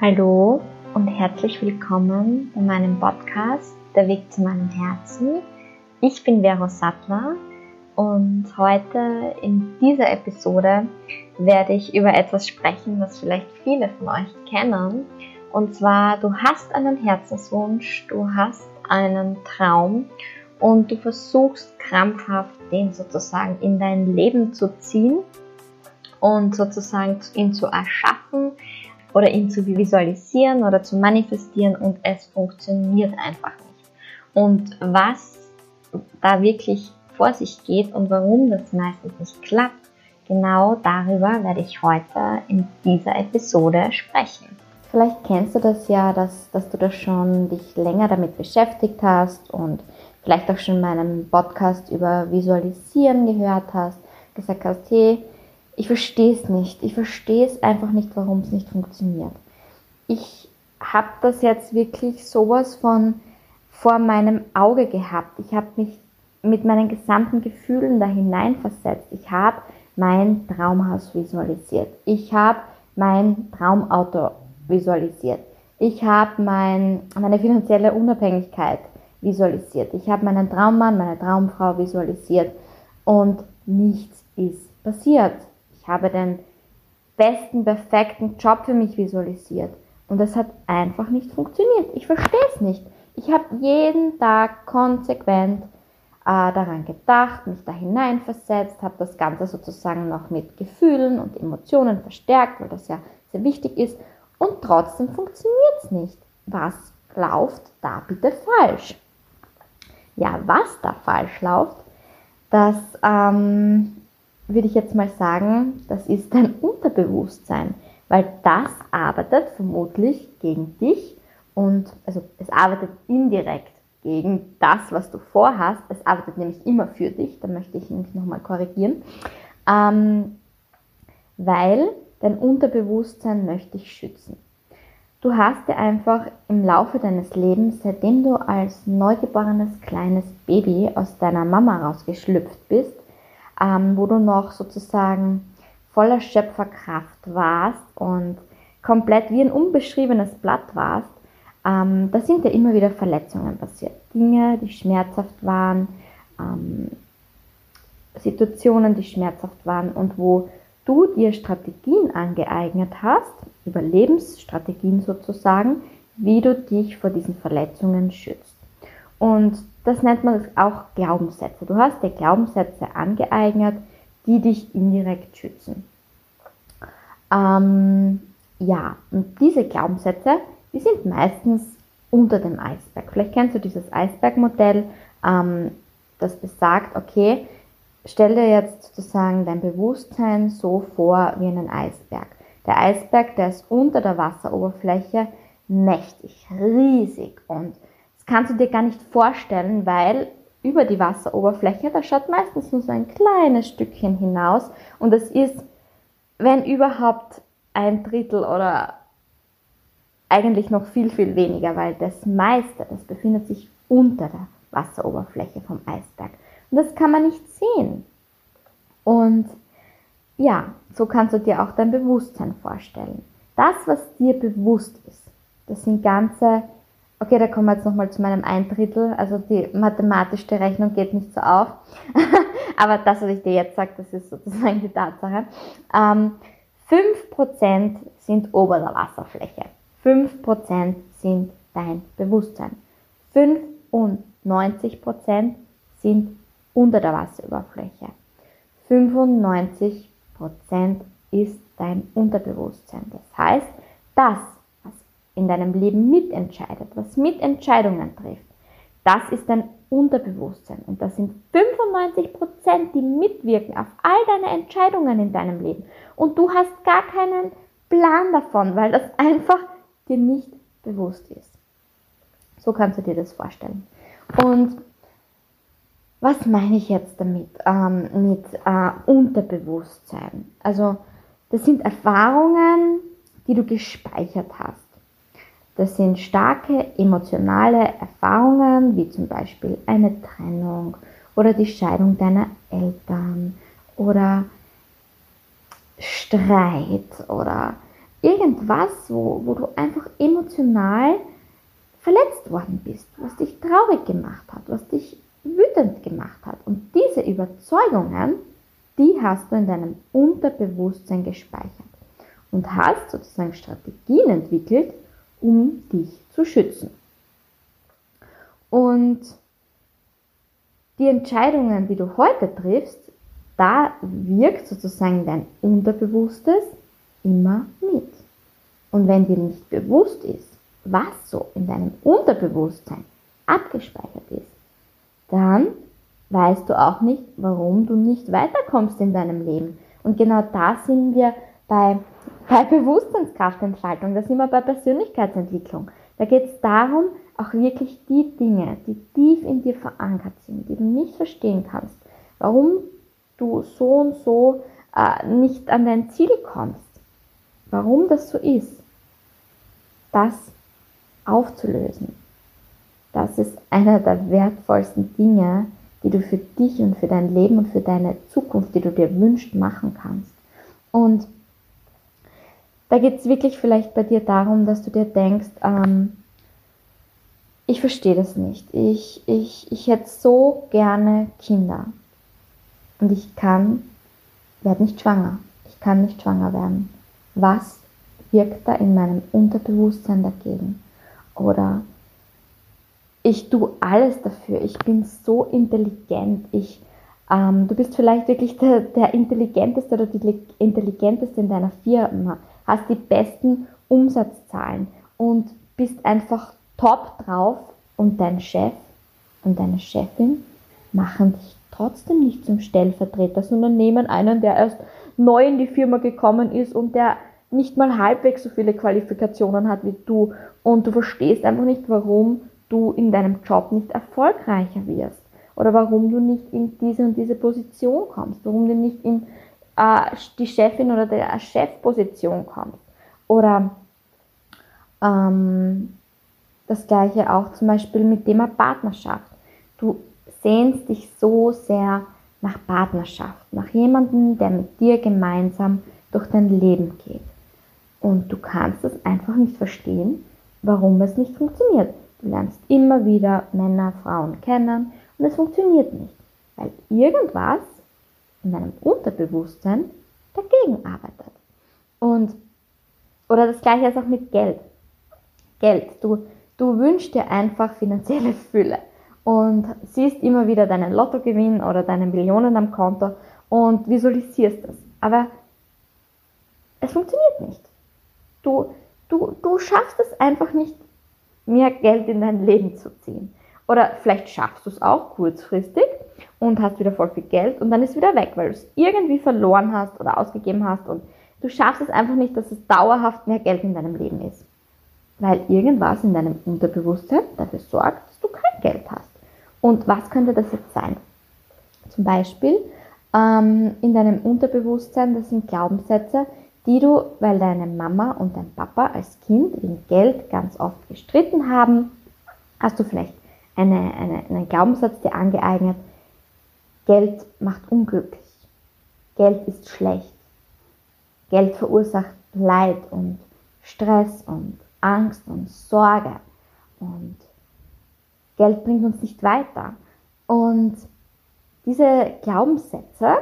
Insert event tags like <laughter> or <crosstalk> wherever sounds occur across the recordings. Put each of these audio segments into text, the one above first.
Hallo und herzlich willkommen bei meinem Podcast Der Weg zu meinem Herzen. Ich bin Vero Sattler und heute in dieser Episode werde ich über etwas sprechen, was vielleicht viele von euch kennen. Und zwar, du hast einen Herzenswunsch, du hast einen Traum und du versuchst krampfhaft den sozusagen in dein Leben zu ziehen und sozusagen ihn zu erschaffen, oder ihn zu visualisieren oder zu manifestieren und es funktioniert einfach nicht. Und was da wirklich vor sich geht und warum das meistens nicht klappt, genau darüber werde ich heute in dieser Episode sprechen. Vielleicht kennst du das ja, dass, dass du das schon dich länger damit beschäftigt hast und vielleicht auch schon meinen Podcast über Visualisieren gehört hast, gesagt hast, hey, ich verstehe es nicht. Ich verstehe es einfach nicht, warum es nicht funktioniert. Ich habe das jetzt wirklich sowas von vor meinem Auge gehabt. Ich habe mich mit meinen gesamten Gefühlen da hineinversetzt. Ich habe mein Traumhaus visualisiert. Ich habe mein Traumauto visualisiert. Ich habe mein, meine finanzielle Unabhängigkeit visualisiert. Ich habe meinen Traummann, meine Traumfrau visualisiert und nichts ist passiert habe den besten, perfekten Job für mich visualisiert. Und es hat einfach nicht funktioniert. Ich verstehe es nicht. Ich habe jeden Tag konsequent äh, daran gedacht, mich da hineinversetzt, habe das Ganze sozusagen noch mit Gefühlen und Emotionen verstärkt, weil das ja sehr wichtig ist. Und trotzdem funktioniert es nicht. Was läuft da bitte falsch? Ja, was da falsch läuft, das ähm, würde ich jetzt mal sagen, das ist dein Unterbewusstsein, weil das arbeitet vermutlich gegen dich und also es arbeitet indirekt gegen das, was du vorhast. Es arbeitet nämlich immer für dich, da möchte ich nämlich nochmal korrigieren, ähm, weil dein Unterbewusstsein möchte dich schützen. Du hast dir einfach im Laufe deines Lebens, seitdem du als neugeborenes kleines Baby aus deiner Mama rausgeschlüpft bist, ähm, wo du noch sozusagen voller Schöpferkraft warst und komplett wie ein unbeschriebenes Blatt warst, ähm, da sind ja immer wieder Verletzungen passiert. Dinge, die schmerzhaft waren, ähm, Situationen, die schmerzhaft waren und wo du dir Strategien angeeignet hast, Überlebensstrategien sozusagen, wie du dich vor diesen Verletzungen schützt. Und das nennt man auch Glaubenssätze. Du hast dir Glaubenssätze angeeignet, die dich indirekt schützen. Ähm, ja, und diese Glaubenssätze, die sind meistens unter dem Eisberg. Vielleicht kennst du dieses Eisbergmodell, ähm, das besagt, okay, stelle jetzt sozusagen dein Bewusstsein so vor wie einen Eisberg. Der Eisberg, der ist unter der Wasseroberfläche mächtig, riesig und kannst du dir gar nicht vorstellen, weil über die Wasseroberfläche, da schaut meistens nur so ein kleines Stückchen hinaus und es ist, wenn überhaupt, ein Drittel oder eigentlich noch viel, viel weniger, weil das meiste, das befindet sich unter der Wasseroberfläche vom Eisberg. Und das kann man nicht sehen. Und ja, so kannst du dir auch dein Bewusstsein vorstellen. Das, was dir bewusst ist, das sind ganze Okay, da kommen wir jetzt nochmal zu meinem ein Drittel. Also die mathematische Rechnung geht nicht so auf. <laughs> Aber das, was ich dir jetzt sage, das ist sozusagen die Tatsache. Ähm, 5% sind ober der Wasserfläche. 5% sind dein Bewusstsein. 95% sind unter der Wasseroberfläche. 95% ist dein Unterbewusstsein. Das heißt, das, in deinem Leben mitentscheidet, was Mitentscheidungen trifft, das ist dein Unterbewusstsein. Und das sind 95 Prozent, die mitwirken auf all deine Entscheidungen in deinem Leben. Und du hast gar keinen Plan davon, weil das <laughs> einfach dir nicht bewusst ist. So kannst du dir das vorstellen. Und was meine ich jetzt damit, ähm, mit äh, Unterbewusstsein? Also, das sind Erfahrungen, die du gespeichert hast. Das sind starke emotionale Erfahrungen, wie zum Beispiel eine Trennung oder die Scheidung deiner Eltern oder Streit oder irgendwas, wo, wo du einfach emotional verletzt worden bist, was dich traurig gemacht hat, was dich wütend gemacht hat. Und diese Überzeugungen, die hast du in deinem Unterbewusstsein gespeichert und hast sozusagen Strategien entwickelt, um dich zu schützen. Und die Entscheidungen, die du heute triffst, da wirkt sozusagen dein Unterbewusstes immer mit. Und wenn dir nicht bewusst ist, was so in deinem Unterbewusstsein abgespeichert ist, dann weißt du auch nicht, warum du nicht weiterkommst in deinem Leben. Und genau da sind wir bei, bei Bewusstseinskraftentfaltung, da sind wir bei Persönlichkeitsentwicklung. Da geht es darum, auch wirklich die Dinge, die tief in dir verankert sind, die du nicht verstehen kannst, warum du so und so äh, nicht an dein Ziel kommst, warum das so ist, das aufzulösen. Das ist einer der wertvollsten Dinge, die du für dich und für dein Leben und für deine Zukunft, die du dir wünschst, machen kannst. Und da geht es wirklich vielleicht bei dir darum, dass du dir denkst, ähm, ich verstehe das nicht. Ich, ich, ich hätte so gerne Kinder. Und ich kann, werde nicht schwanger. Ich kann nicht schwanger werden. Was wirkt da in meinem Unterbewusstsein dagegen? Oder ich tue alles dafür. Ich bin so intelligent. Ich, ähm, du bist vielleicht wirklich der, der intelligenteste oder die intelligenteste in deiner Firma, hast die besten Umsatzzahlen und bist einfach top drauf und dein Chef und deine Chefin machen dich trotzdem nicht zum Stellvertreter, sondern nehmen einen, der erst neu in die Firma gekommen ist und der nicht mal halbwegs so viele Qualifikationen hat wie du. Und du verstehst einfach nicht, warum du in deinem Job nicht erfolgreicher wirst oder warum du nicht in diese und diese Position kommst, warum du nicht in äh, die Chefin oder der Chefposition kommst oder ähm, das gleiche auch zum Beispiel mit Thema Partnerschaft. Du sehnst dich so sehr nach Partnerschaft, nach jemandem, der mit dir gemeinsam durch dein Leben geht. Und du kannst es einfach nicht verstehen, warum es nicht funktioniert. Du lernst immer wieder Männer, Frauen kennen und es funktioniert nicht, weil irgendwas in deinem Unterbewusstsein dagegen arbeitet. Und oder das gleiche ist auch mit Geld. Geld. Du, du wünschst dir einfach finanzielle Fülle und siehst immer wieder deinen Lottogewinn oder deine Millionen am Konto und visualisierst das. Aber es funktioniert nicht. Du, du, du schaffst es einfach nicht, mehr Geld in dein Leben zu ziehen. Oder vielleicht schaffst du es auch kurzfristig und hast wieder voll viel Geld und dann ist wieder weg, weil du es irgendwie verloren hast oder ausgegeben hast und du schaffst es einfach nicht, dass es dauerhaft mehr Geld in deinem Leben ist. Weil irgendwas in deinem Unterbewusstsein dafür sorgt, dass du kein Geld hast. Und was könnte das jetzt sein? Zum Beispiel ähm, in deinem Unterbewusstsein, das sind Glaubenssätze, die du, weil deine Mama und dein Papa als Kind wegen Geld ganz oft gestritten haben, hast du vielleicht eine, eine, einen Glaubenssatz dir angeeignet, Geld macht unglücklich, Geld ist schlecht, Geld verursacht Leid und Stress und Angst und Sorge und Geld bringt uns nicht weiter. Und diese Glaubenssätze,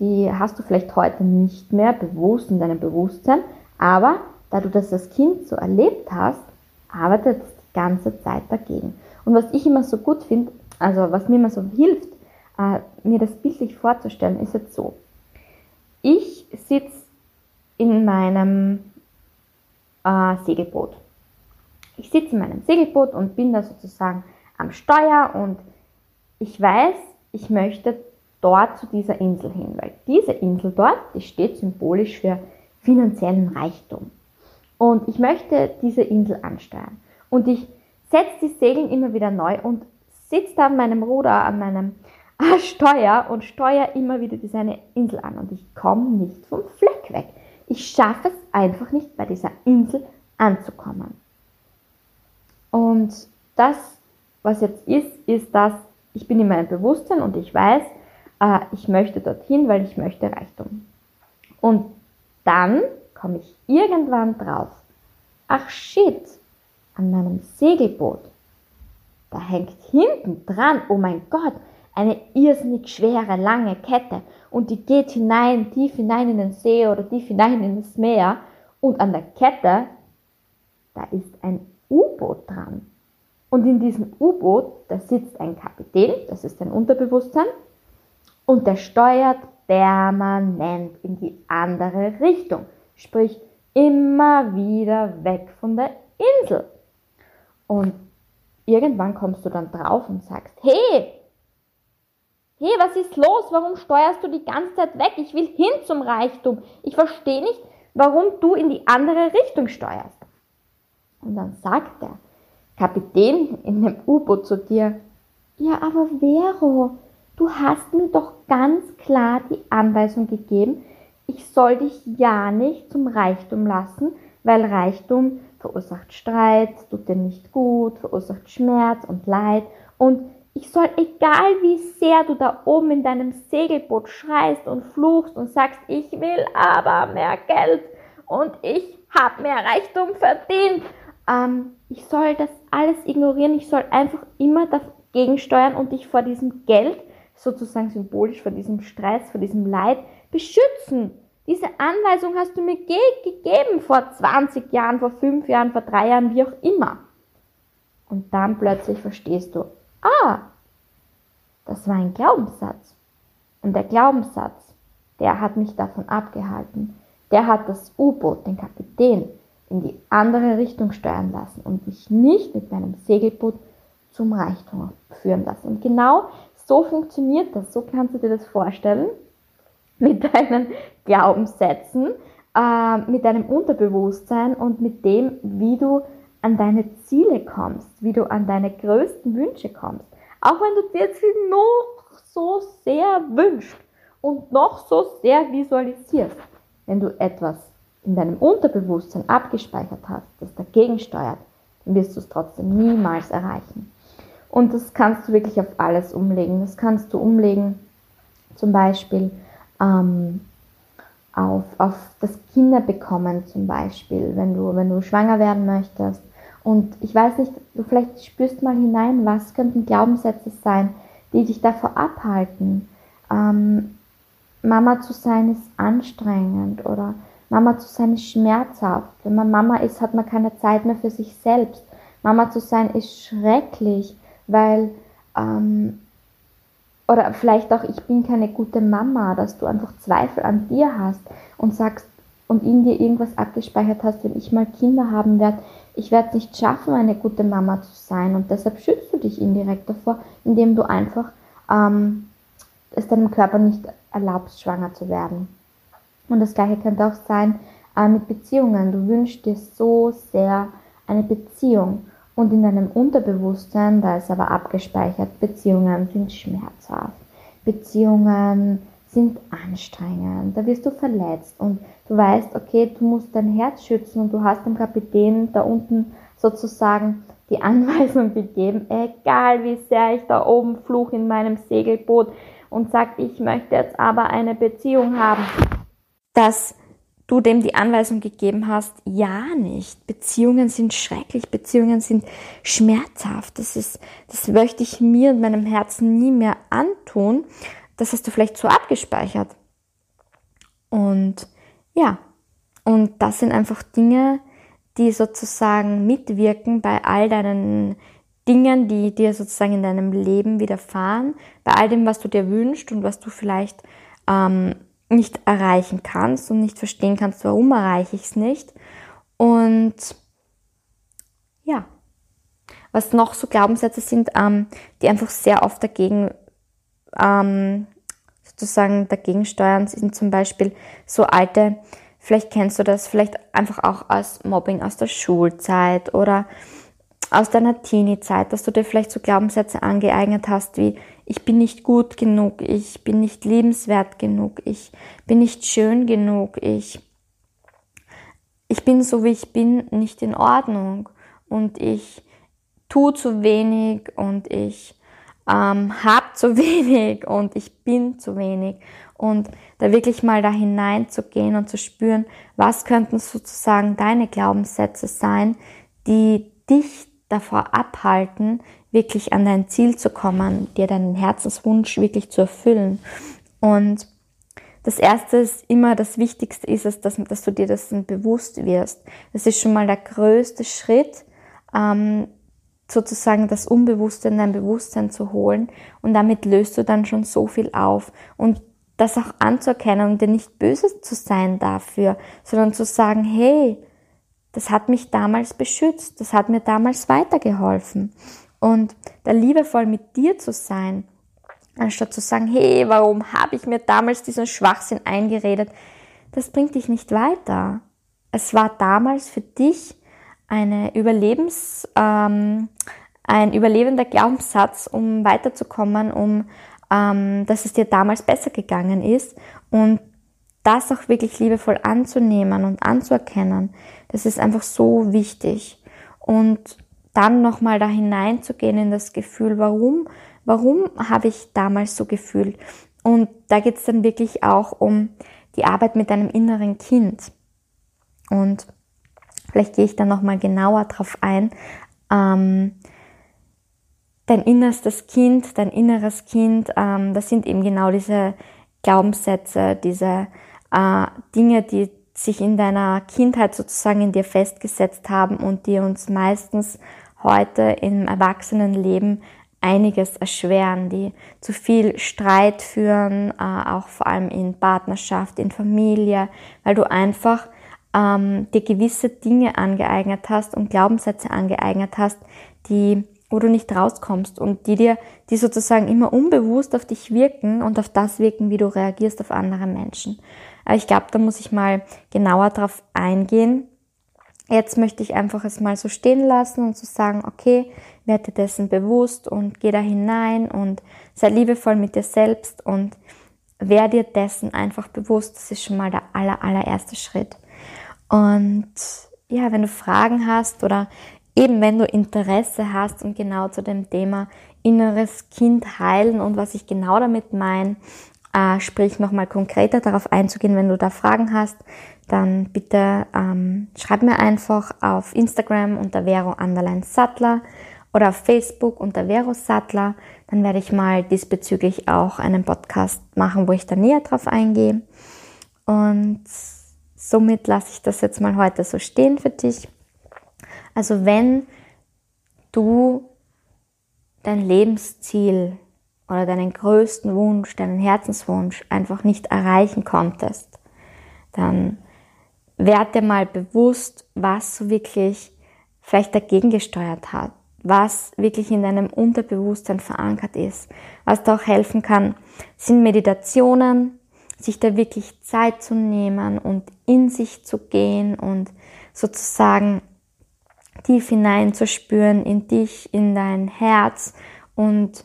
die hast du vielleicht heute nicht mehr bewusst in deinem Bewusstsein, aber da du das als Kind so erlebt hast, arbeitet es die ganze Zeit dagegen. Und was ich immer so gut finde, also was mir immer so hilft, äh, mir das bildlich vorzustellen, ist jetzt so. Ich sitze in meinem äh, Segelboot. Ich sitze in meinem Segelboot und bin da sozusagen am Steuer und ich weiß, ich möchte dort zu dieser Insel hin, weil diese Insel dort, die steht symbolisch für finanziellen Reichtum. Und ich möchte diese Insel ansteuern. Und ich setze die Segeln immer wieder neu und sitze da an meinem Ruder, an meinem Steuer und steuere immer wieder diese eine Insel an. Und ich komme nicht vom Fleck weg. Ich schaffe es einfach nicht, bei dieser Insel anzukommen. Und das, was jetzt ist, ist, dass ich bin in meinem Bewusstsein und ich weiß, äh, ich möchte dorthin, weil ich möchte Reichtum. Und dann komme ich irgendwann drauf. Ach shit, an meinem Segelboot. Da hängt hinten dran, oh mein Gott, eine irrsinnig schwere, lange Kette und die geht hinein, tief hinein in den See oder tief hinein in das Meer und an der Kette, da ist ein U-Boot dran. Und in diesem U-Boot, da sitzt ein Kapitän, das ist ein Unterbewusstsein, und der steuert permanent in die andere Richtung. Sprich, immer wieder weg von der Insel. Und irgendwann kommst du dann drauf und sagst, hey, hey, was ist los? Warum steuerst du die ganze Zeit weg? Ich will hin zum Reichtum. Ich verstehe nicht, warum du in die andere Richtung steuerst. Und dann sagt der Kapitän in dem U-Boot zu dir, ja, aber Vero, du hast mir doch ganz klar die Anweisung gegeben, ich soll dich ja nicht zum Reichtum lassen, weil Reichtum verursacht Streit, tut dir nicht gut, verursacht Schmerz und Leid und ich soll, egal wie sehr du da oben in deinem Segelboot schreist und fluchst und sagst, ich will aber mehr Geld und ich habe mehr Reichtum verdient, ähm, ich soll das alles ignorieren, ich soll einfach immer dagegen steuern und dich vor diesem Geld, sozusagen symbolisch vor diesem Stress, vor diesem Leid, beschützen. Diese Anweisung hast du mir ge gegeben vor 20 Jahren, vor 5 Jahren, vor 3 Jahren, wie auch immer. Und dann plötzlich verstehst du, ah, das war ein Glaubenssatz. Und der Glaubenssatz, der hat mich davon abgehalten. Der hat das U-Boot, den Kapitän, in die andere Richtung steuern lassen und mich nicht mit meinem Segelboot zum Reichtum führen lassen. Und genau so funktioniert das. So kannst du dir das vorstellen <laughs> mit deinen Glaubenssätzen, äh, mit deinem Unterbewusstsein und mit dem, wie du an deine Ziele kommst, wie du an deine größten Wünsche kommst. Auch wenn du dir jetzt noch so sehr wünschst und noch so sehr visualisierst, wenn du etwas in deinem Unterbewusstsein abgespeichert hast, das dagegen steuert, dann wirst du es trotzdem niemals erreichen. Und das kannst du wirklich auf alles umlegen. Das kannst du umlegen, zum Beispiel ähm, auf, auf das Kinderbekommen zum Beispiel, wenn du, wenn du schwanger werden möchtest. Und ich weiß nicht, du vielleicht spürst mal hinein, was könnten Glaubenssätze sein, die dich davor abhalten. Ähm, Mama zu sein ist anstrengend oder Mama zu sein ist schmerzhaft. Wenn man Mama ist, hat man keine Zeit mehr für sich selbst. Mama zu sein ist schrecklich, weil, ähm, oder vielleicht auch, ich bin keine gute Mama, dass du einfach Zweifel an dir hast und sagst und in dir irgendwas abgespeichert hast, wenn ich mal Kinder haben werde, ich werde es nicht schaffen, eine gute Mama zu sein. Und deshalb schützt du dich indirekt davor, indem du einfach ähm, es deinem Körper nicht erlaubst, schwanger zu werden. Und das gleiche könnte auch sein äh, mit Beziehungen. Du wünschst dir so sehr eine Beziehung. Und in deinem Unterbewusstsein, da ist aber abgespeichert, Beziehungen sind schmerzhaft. Beziehungen sind anstrengend. Da wirst du verletzt und du weißt, okay, du musst dein Herz schützen und du hast dem Kapitän da unten sozusagen die <laughs> Anweisung gegeben, egal wie sehr ich da oben fluch in meinem Segelboot und sag, ich möchte jetzt aber eine Beziehung haben dass du dem die Anweisung gegeben hast, ja nicht. Beziehungen sind schrecklich, Beziehungen sind schmerzhaft. Das ist, das möchte ich mir und meinem Herzen nie mehr antun. Das hast du vielleicht so abgespeichert. Und ja, und das sind einfach Dinge, die sozusagen mitwirken bei all deinen Dingen, die dir sozusagen in deinem Leben widerfahren, bei all dem, was du dir wünschst und was du vielleicht ähm, nicht erreichen kannst und nicht verstehen kannst, warum erreiche ich es nicht. Und ja, was noch so Glaubenssätze sind, ähm, die einfach sehr oft dagegen ähm, sozusagen dagegen steuern, sind zum Beispiel so alte, vielleicht kennst du das, vielleicht einfach auch aus Mobbing aus der Schulzeit oder aus deiner Teenie-Zeit, dass du dir vielleicht so Glaubenssätze angeeignet hast wie ich bin nicht gut genug, ich bin nicht liebenswert genug, ich bin nicht schön genug, ich, ich bin so wie ich bin nicht in Ordnung und ich tue zu wenig und ich ähm, habe zu <laughs> wenig und ich bin zu wenig. Und da wirklich mal da hineinzugehen und zu spüren, was könnten sozusagen deine Glaubenssätze sein, die dich davor abhalten, wirklich an dein Ziel zu kommen, dir deinen Herzenswunsch wirklich zu erfüllen. Und das erste ist immer, das Wichtigste ist es, dass, dass du dir das bewusst wirst. Das ist schon mal der größte Schritt, ähm, sozusagen das Unbewusste in dein Bewusstsein zu holen. Und damit löst du dann schon so viel auf. Und das auch anzuerkennen und dir nicht böse zu sein dafür, sondern zu sagen, hey, das hat mich damals beschützt, das hat mir damals weitergeholfen. Und da liebevoll mit dir zu sein, anstatt zu sagen, hey, warum habe ich mir damals diesen Schwachsinn eingeredet, das bringt dich nicht weiter. Es war damals für dich eine Überlebens, ähm, ein überlebender Glaubenssatz, um weiterzukommen, um ähm, dass es dir damals besser gegangen ist und das auch wirklich liebevoll anzunehmen und anzuerkennen, das ist einfach so wichtig. Und dann nochmal da hineinzugehen in das Gefühl, warum, warum habe ich damals so gefühlt? Und da geht es dann wirklich auch um die Arbeit mit deinem inneren Kind. Und vielleicht gehe ich dann nochmal genauer drauf ein. Ähm, dein innerstes Kind, dein inneres Kind, ähm, das sind eben genau diese Glaubenssätze, diese äh, Dinge, die sich in deiner Kindheit sozusagen in dir festgesetzt haben und die uns meistens heute im Erwachsenenleben einiges erschweren, die zu viel Streit führen, äh, auch vor allem in Partnerschaft, in Familie, weil du einfach ähm, dir gewisse Dinge angeeignet hast und Glaubenssätze angeeignet hast, die wo du nicht rauskommst und die dir, die sozusagen immer unbewusst auf dich wirken und auf das wirken, wie du reagierst auf andere Menschen. Aber ich glaube, da muss ich mal genauer drauf eingehen. Jetzt möchte ich einfach es mal so stehen lassen und zu so sagen, okay, werde dessen bewusst und geh da hinein und sei liebevoll mit dir selbst und werde dir dessen einfach bewusst. Das ist schon mal der aller, allererste Schritt. Und ja, wenn du Fragen hast oder eben wenn du Interesse hast und genau zu dem Thema inneres Kind heilen und was ich genau damit meine, äh, sprich nochmal konkreter darauf einzugehen, wenn du da Fragen hast, dann bitte ähm, schreib mir einfach auf Instagram unter Vero Underline Sattler oder auf Facebook unter Vero Sattler. Dann werde ich mal diesbezüglich auch einen Podcast machen, wo ich da näher drauf eingehe. Und somit lasse ich das jetzt mal heute so stehen für dich. Also wenn du dein Lebensziel oder deinen größten Wunsch, deinen Herzenswunsch einfach nicht erreichen konntest, dann werd dir mal bewusst, was so wirklich vielleicht dagegen gesteuert hat, was wirklich in deinem Unterbewusstsein verankert ist. Was da auch helfen kann, sind Meditationen, sich da wirklich Zeit zu nehmen und in sich zu gehen und sozusagen tief hineinzuspüren in dich, in dein Herz und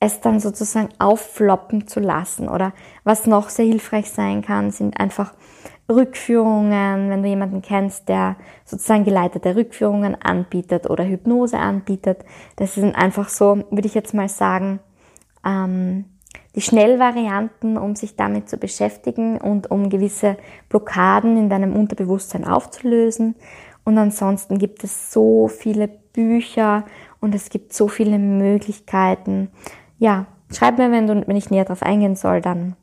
es dann sozusagen auffloppen zu lassen. Oder was noch sehr hilfreich sein kann, sind einfach Rückführungen, wenn du jemanden kennst, der sozusagen geleitete Rückführungen anbietet oder Hypnose anbietet. Das sind einfach so, würde ich jetzt mal sagen, ähm, die Schnellvarianten, um sich damit zu beschäftigen und um gewisse Blockaden in deinem Unterbewusstsein aufzulösen. Und ansonsten gibt es so viele Bücher und es gibt so viele Möglichkeiten. Ja, schreib mir, wenn, du, wenn ich näher drauf eingehen soll, dann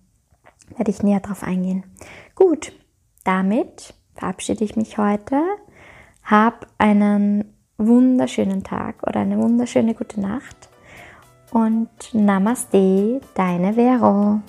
werde ich näher drauf eingehen. Gut, damit verabschiede ich mich heute. Hab einen wunderschönen Tag oder eine wunderschöne gute Nacht und Namaste, deine Vero.